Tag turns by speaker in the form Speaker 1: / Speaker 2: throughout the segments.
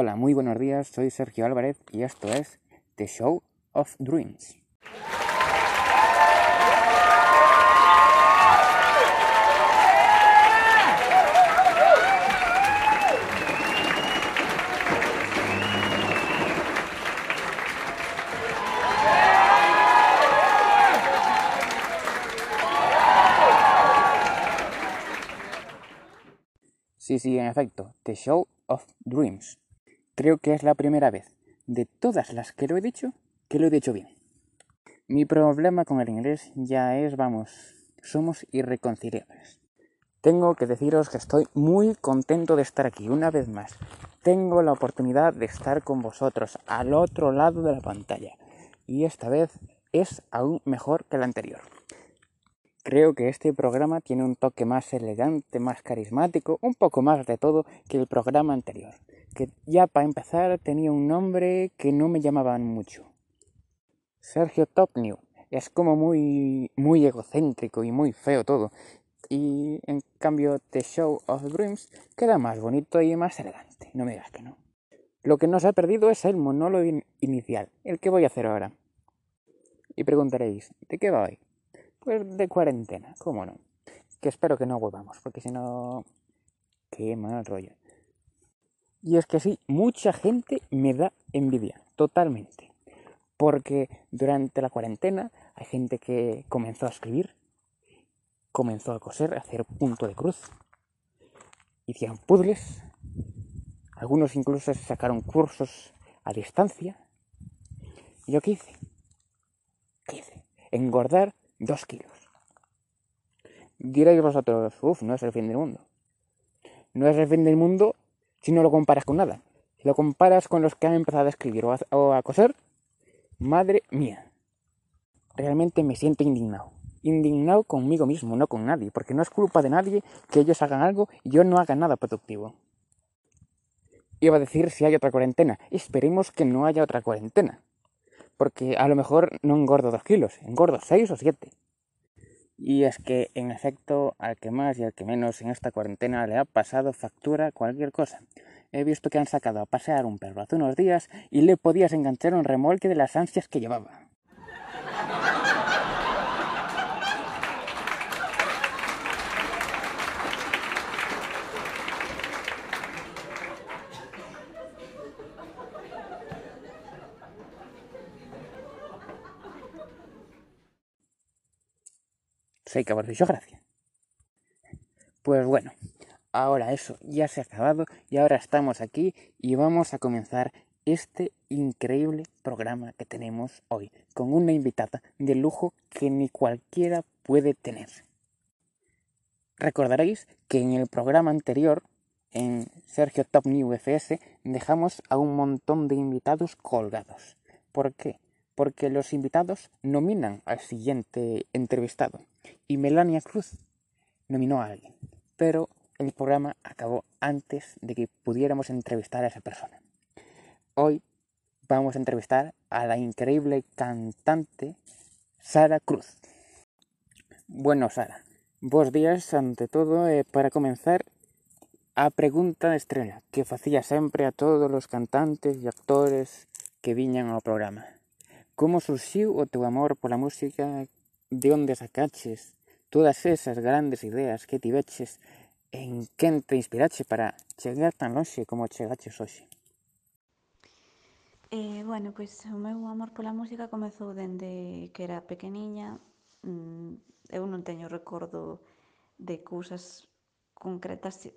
Speaker 1: Hola, muy buenos días, soy Sergio Álvarez y esto es The Show of Dreams. Sí, sí, en efecto, The Show of Dreams. Creo que es la primera vez de todas las que lo he dicho que lo he dicho bien. Mi problema con el inglés ya es, vamos, somos irreconciliables. Tengo que deciros que estoy muy contento de estar aquí una vez más. Tengo la oportunidad de estar con vosotros al otro lado de la pantalla. Y esta vez es aún mejor que la anterior. Creo que este programa tiene un toque más elegante, más carismático, un poco más de todo que el programa anterior, que ya para empezar tenía un nombre que no me llamaban mucho. Sergio Top New. Es como muy, muy egocéntrico y muy feo todo. Y en cambio The Show of Dreams queda más bonito y más elegante. No me digas que no. Lo que no se ha perdido es el monólogo inicial, el que voy a hacer ahora. Y preguntaréis, ¿de qué va hoy? Pues de cuarentena, cómo no. Que espero que no volvamos, porque si no... Qué mal rollo. Y es que sí, mucha gente me da envidia, totalmente. Porque durante la cuarentena hay gente que comenzó a escribir, comenzó a coser, a hacer punto de cruz. Hicieron puzzles. Algunos incluso sacaron cursos a distancia. ¿Y yo qué hice? ¿Qué hice? Engordar Dos kilos. Diréis vosotros, uff, no es el fin del mundo. No es el fin del mundo si no lo comparas con nada. Si lo comparas con los que han empezado a escribir o a, coser, madre mía. Realmente me siento indignado. Indignado conmigo mismo, no con nadie, porque no es culpa de nadie que ellos hagan algo y yo no haga nada productivo. Iba a decir si hay otra cuarentena. Esperemos que no haya otra cuarentena porque a lo mejor no engordo dos kilos, engordo seis o siete. Y es que, en efecto, al que más y al que menos en esta cuarentena le ha pasado factura cualquier cosa. He visto que han sacado a pasear un perro hace unos días y le podías enganchar un remolque de las ansias que llevaba. Sé que dicho gracia. Pues bueno, ahora eso ya se ha acabado y ahora estamos aquí y vamos a comenzar este increíble programa que tenemos hoy con una invitada de lujo que ni cualquiera puede tener. Recordaréis que en el programa anterior, en Sergio Top New FS, dejamos a un montón de invitados colgados. ¿Por qué? Porque los invitados nominan al siguiente entrevistado y Melania Cruz nominó a alguien, pero el programa acabó antes de que pudiéramos entrevistar a esa persona. Hoy vamos a entrevistar a la increíble cantante Sara Cruz. Bueno, Sara, vos días ante todo eh, para comenzar a pregunta de estrella que hacía siempre a todos los cantantes y actores que viñan ao programa. Como surgiu o teu amor pola música? de onde sacaches todas esas grandes ideas que tiveches en quen te inspirache para chegar tan lonxe como chegaches hoxe?
Speaker 2: Eh, bueno, pois o meu amor pola música comezou dende que era pequeniña. Mm, eu non teño recordo de cousas concretas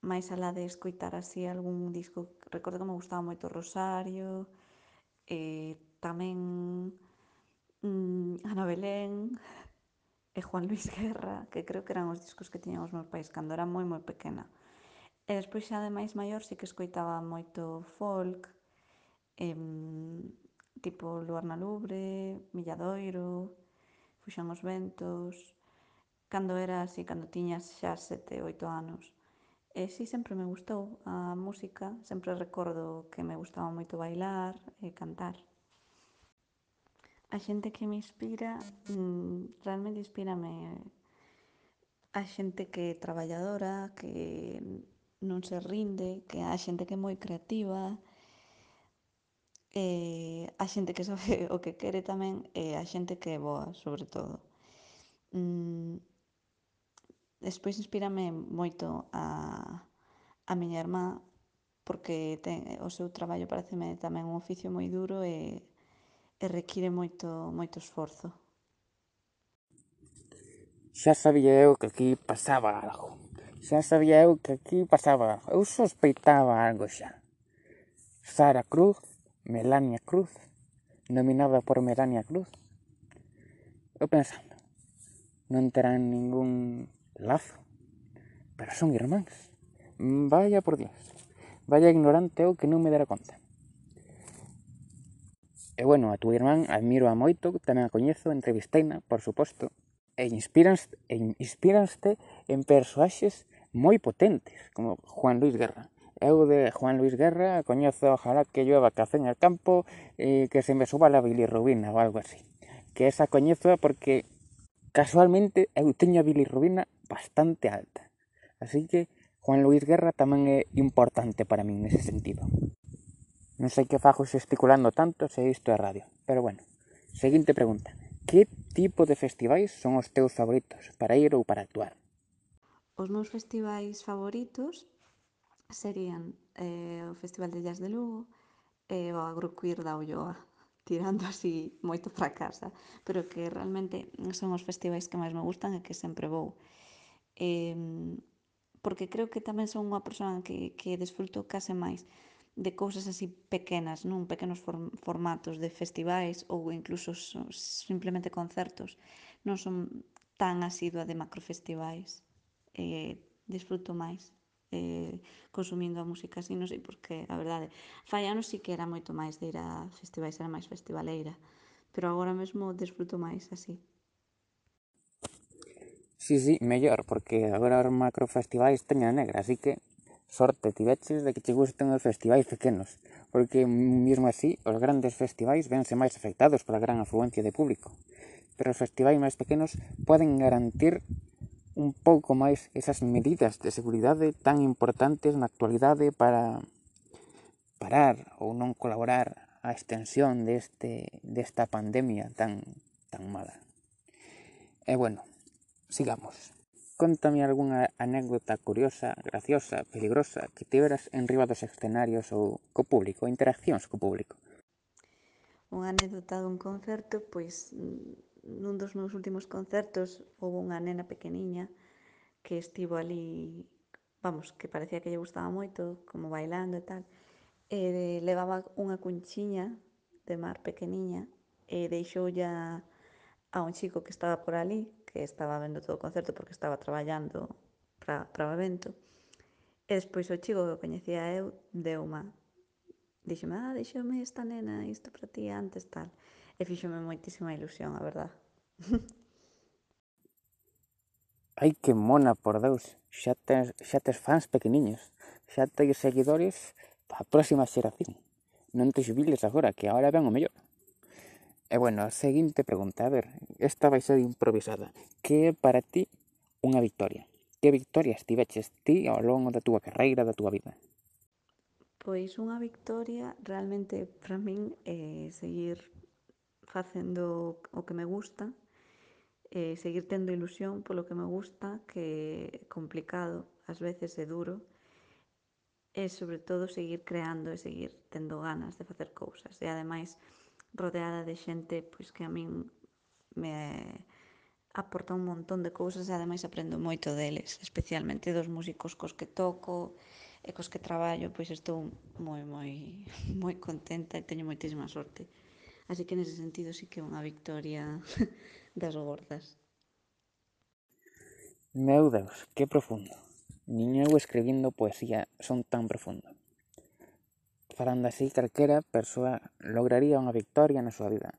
Speaker 2: máis alá de escoitar así algún disco. Recordo que me gustaba moito Rosario, eh, tamén Mm, Ana Belén e Juan Luis Guerra, que creo que eran os discos que tiñan os meus pais cando era moi moi pequena. E despois xa de máis maior sí que escoitaba moito folk, em, tipo Luar na Lubre, Milladoiro, Fuxan os Ventos, cando era así, cando tiñas xa sete, oito anos. E si sí, sempre me gustou a música, sempre recordo que me gustaba moito bailar e cantar. A xente que me inspira, mm, realmente inspírame a xente que é traballadora, que non se rinde, que a xente que é moi creativa, e a xente que sabe o que quere tamén e eh, a xente que é boa, sobre todo. Mm, despois inspírame moito a, a miña irmá porque ten, o seu traballo pareceme tamén un oficio moi duro e e require moito moito esforzo.
Speaker 1: Xa sabía eu que aquí pasaba algo. Xa sabía eu que aquí pasaba algo. Eu sospeitaba algo xa. Sara Cruz, Melania Cruz, nominada por Melania Cruz. Eu pensando, non terán ningún lazo, pero son irmáns. Vaya por Dios, vaya ignorante eu que non me dera conta. E bueno, a túa irmán admiro a moito, tamén a coñezo, entrevisteina, por suposto, e e inspiranste en persoaxes moi potentes, como Juan Luis Guerra. Eu de Juan Luis Guerra coñezo ojalá que llueva café en el campo e que se me suba la bilirrubina ou algo así. Que esa coñezo porque casualmente eu teño a bilirrubina bastante alta. Así que Juan Luis Guerra tamén é importante para min nese sentido. Non sei que fajo se especulando tanto se isto é radio. Pero bueno, seguinte pregunta. Que tipo de festivais son os teus favoritos para ir ou para actuar?
Speaker 2: Os meus festivais favoritos serían eh, o Festival de Jazz de Lugo e eh, o Agroqueer da Ulloa, tirando así moito para casa, pero que realmente son os festivais que máis me gustan e que sempre vou. Eh, porque creo que tamén son unha persoa que, que desfruto case máis de cousas así pequenas, non pequenos formatos de festivais ou incluso simplemente concertos. Non son tan asidua de macrofestivais. Eh, disfruto máis eh, consumindo a música así, non sei porque, a verdade, fai anos sí que era moito máis de ir a festivais, era máis festivaleira, pero agora mesmo disfruto máis así.
Speaker 1: Sí, sí, mellor, porque agora os macrofestivais teña negra, así que sorte tiveches de que che gusten os festivais pequenos, porque mesmo así os grandes festivais vense máis afectados pola gran afluencia de público. Pero os festivais máis pequenos poden garantir un pouco máis esas medidas de seguridade tan importantes na actualidade para parar ou non colaborar á extensión deste, desta pandemia tan, tan mala. E bueno, Sigamos. Contame algunha anécdota curiosa, graciosa, peligrosa que tiveras en riba dos escenarios ou co público, interaccións co público.
Speaker 2: Unha anécdota dun concerto, pois nun dos meus últimos concertos houve unha nena pequeniña que estivo ali, vamos, que parecía que lle gustaba moito, como bailando e tal, e levaba unha cunchiña de mar pequeniña e deixoulla a un chico que estaba por ali que estaba vendo todo o concerto porque estaba traballando para o evento. E despois o chico que o coñecía eu deu má. Dixome, ah, díxome esta nena, isto para ti antes, tal. E fíxome moitísima ilusión, a verdad.
Speaker 1: Ai, que mona, por Deus. Xa tens, xa tens fans pequeniños. Xa tens seguidores para a próxima xeración. Non te xubiles agora, que agora ven o mellor. E bueno, a seguinte pregunta, a ver, esta vai ser improvisada. Que é para ti unha victoria? Que victorias tiveches ti ao longo da túa carreira, da túa vida?
Speaker 2: Pois unha victoria realmente para min é eh, seguir facendo o que me gusta, e seguir tendo ilusión polo que me gusta, que é complicado, ás veces é duro, e sobre todo seguir creando e seguir tendo ganas de facer cousas. E ademais, rodeada de xente pois que a min me aporta un montón de cousas e ademais aprendo moito deles, especialmente dos músicos cos que toco e cos que traballo, pois estou moi moi moi contenta e teño moitísima sorte. Así que nese sentido sí que é unha victoria das gordas.
Speaker 1: Meu Deus, que profundo. Niño eu escribindo poesía son tan profundo falando así, calquera persoa lograría unha victoria na súa vida.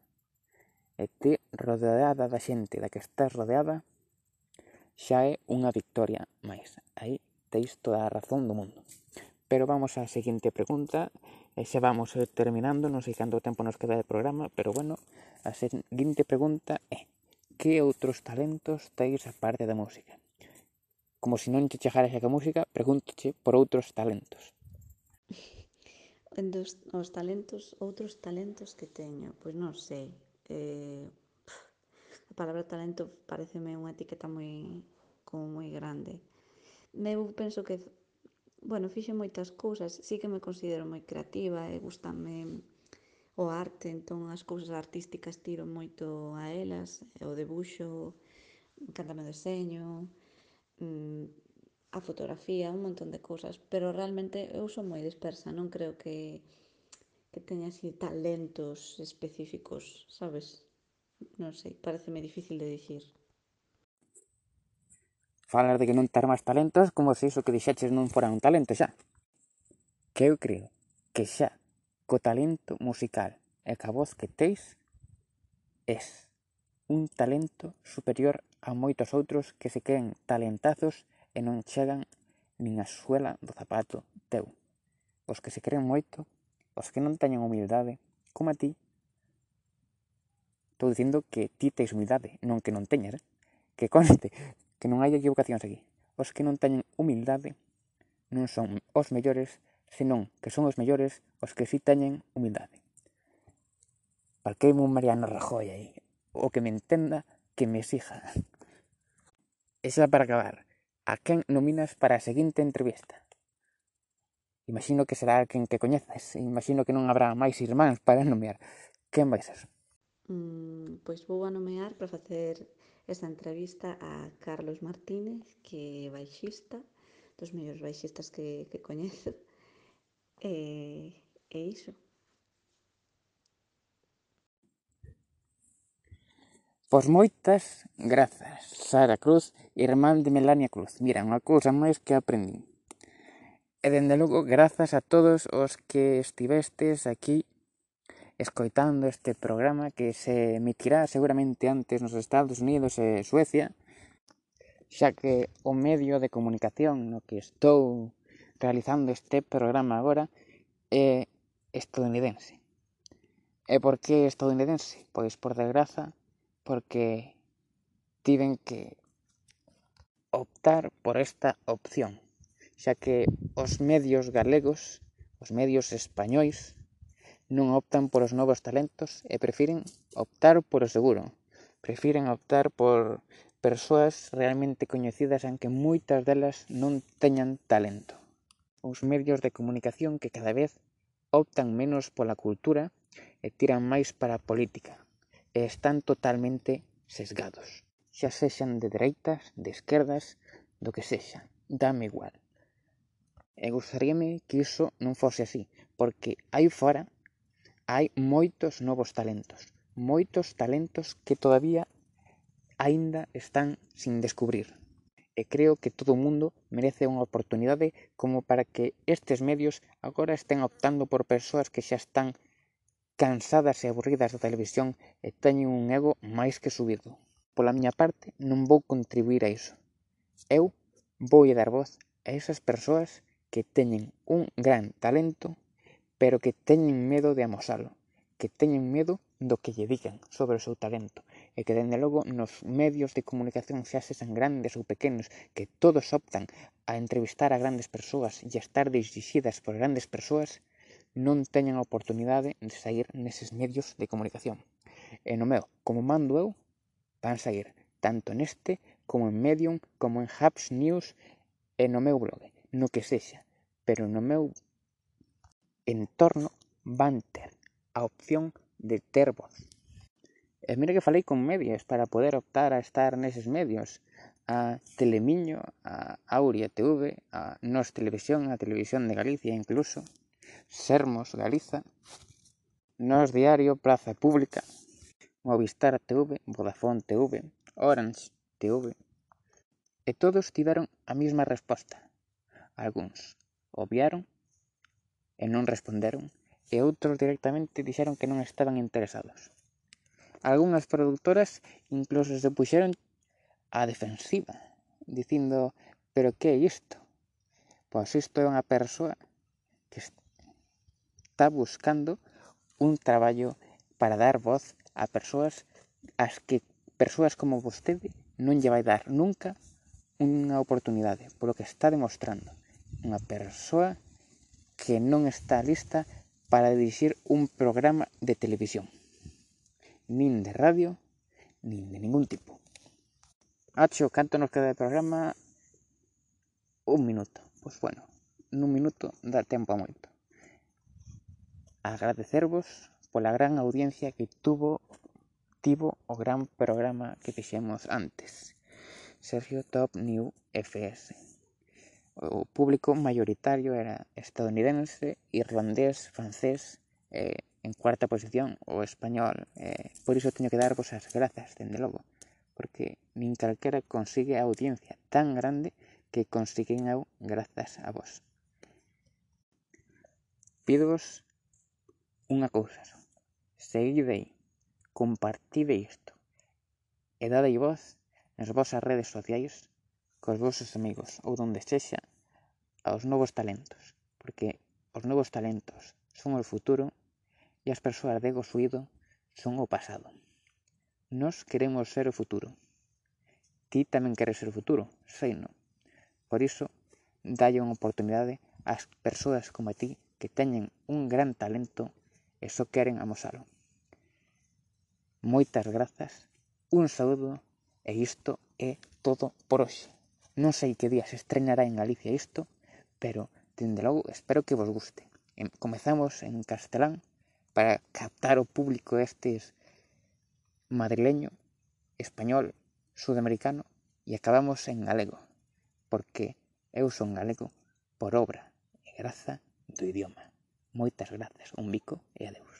Speaker 1: E ti rodeada da xente da que estás rodeada xa é unha victoria máis. Aí teis toda a razón do mundo. Pero vamos á seguinte pregunta, e xa vamos eh, terminando, non sei canto tempo nos queda de programa, pero bueno, a seguinte pregunta é que outros talentos teis a parte da música? Como se non che chegaras a que música, pregúntache por outros talentos
Speaker 2: dos, os talentos, outros talentos que teño, pois non sei. Eh, a palabra talento pareceme unha etiqueta moi como moi grande. Eu penso que bueno, fixo moitas cousas, sí que me considero moi creativa e gustame o arte, entón as cousas artísticas tiro moito a elas, o debuxo, encantame o deseño, mm, a fotografía, un montón de cousas, pero realmente eu son moi dispersa, non creo que que teña así talentos específicos, sabes? Non sei, pareceme difícil de dicir.
Speaker 1: Falar de que non ter máis talentos como se iso que dixeches non fora un talento xa. Que eu creo que xa co talento musical e ca voz que teis es un talento superior a moitos outros que se creen talentazos e non chegan nin a suela do zapato teu. Os que se creen moito, os que non teñen humildade, como a ti, estou dicindo que ti teis humildade, non que non teñas, eh? que conste, que non hai equivocacións aquí. Os que non teñen humildade non son os mellores, senón que son os mellores os que si teñen humildade. Parqueime un Mariano Rajoy aí, o que me entenda, que me exija. Esa para acabar a quen nominas para a seguinte entrevista. Imagino que será quen que coñeces, imagino que non habrá máis irmáns para nomear. Quen vai ser?
Speaker 2: Mm, pois vou a nomear para facer esta entrevista a Carlos Martínez, que é baixista, dos mellores baixistas que, que coñezo. E, e iso.
Speaker 1: Pois moitas grazas, Sara Cruz, irmán de Melania Cruz. Mira, unha cousa máis que aprendín. E dende logo, grazas a todos os que estivestes aquí escoitando este programa que se emitirá seguramente antes nos Estados Unidos e Suecia, xa que o medio de comunicación no que estou realizando este programa agora é estadounidense. E por que estadounidense? Pois por desgraza porque tiven que optar por esta opción, xa que os medios galegos, os medios españois, non optan por os novos talentos e prefiren optar por o seguro. Prefiren optar por persoas realmente coñecidas aunque moitas delas non teñan talento. Os medios de comunicación que cada vez optan menos pola cultura e tiran máis para a política están totalmente sesgados. Xa sexan de dereitas, de esquerdas, do que sexa, dame igual. E gustaríame que iso non fose así, porque aí fora hai moitos novos talentos, moitos talentos que todavía aínda están sin descubrir. E creo que todo o mundo merece unha oportunidade como para que estes medios agora estén optando por persoas que xa están cansadas e aburridas da televisión e teñen un ego máis que subido. Pola miña parte, non vou contribuir a iso. Eu vou dar voz a esas persoas que teñen un gran talento, pero que teñen medo de amosalo, que teñen medo do que lle digan sobre o seu talento, e que, dende logo, nos medios de comunicación xa sexan grandes ou pequenos, que todos optan a entrevistar a grandes persoas e a estar dirixidas por grandes persoas, non teñen a oportunidade de sair neses medios de comunicación. E no meu, como mando eu, van sair tanto neste como en Medium, como en Hubs News e no meu blog, no que sexa, pero no meu entorno van ter a opción de ter voz. E mira que falei con medios para poder optar a estar neses medios, a Telemiño, a Auria TV, a Nos Televisión, a Televisión de Galicia incluso, Sermos Galiza, Nós Diario, Praza Pública, Movistar TV, Vodafone TV, Orange TV. E todos tiveron a mesma resposta. Alguns obviaron e non responderon e outros directamente dixeron que non estaban interesados. Algunhas productoras incluso se puxeron á defensiva, dicindo, pero que é isto? Pois isto é unha persoa que está buscando un traballo para dar voz a persoas as que persoas como vostede non lle vai dar nunca unha oportunidade, polo que está demostrando unha persoa que non está lista para dirixir un programa de televisión, nin de radio, nin de ningún tipo. Acho, canto nos queda de programa? Un minuto. Pois bueno, nun minuto dá tempo a moito agradecervos pola gran audiencia que tuvo tivo o gran programa que fixemos antes. Sergio Top New FS. O público maioritario era estadounidense, irlandés, francés e, eh, en cuarta posición, o español. Eh, por iso teño que darvos as grazas, dende logo, porque nin calquera consigue a audiencia tan grande que consiguen eu grazas a vos. Pídovos Unha cousa só. Seguide aí, compartide isto e dadei voz nas vosas redes sociais cos vosos amigos ou donde sexa aos novos talentos, porque os novos talentos son o futuro e as persoas de gozuído son o pasado. Nos queremos ser o futuro. Ti tamén queres ser o futuro, sei non. Por iso, dalle unha oportunidade ás persoas como a ti que teñen un gran talento Eso queren amosalo. Moitas grazas, un saúdo e isto é todo por hoxe. Non sei que día se estrenará en Galicia isto, pero, dende logo, espero que vos guste. Comezamos en castelán para captar o público estes madrileño, español, sudamericano e acabamos en galego, porque eu son galego por obra e graza do idioma. Moitas grazas, un bico e adeus.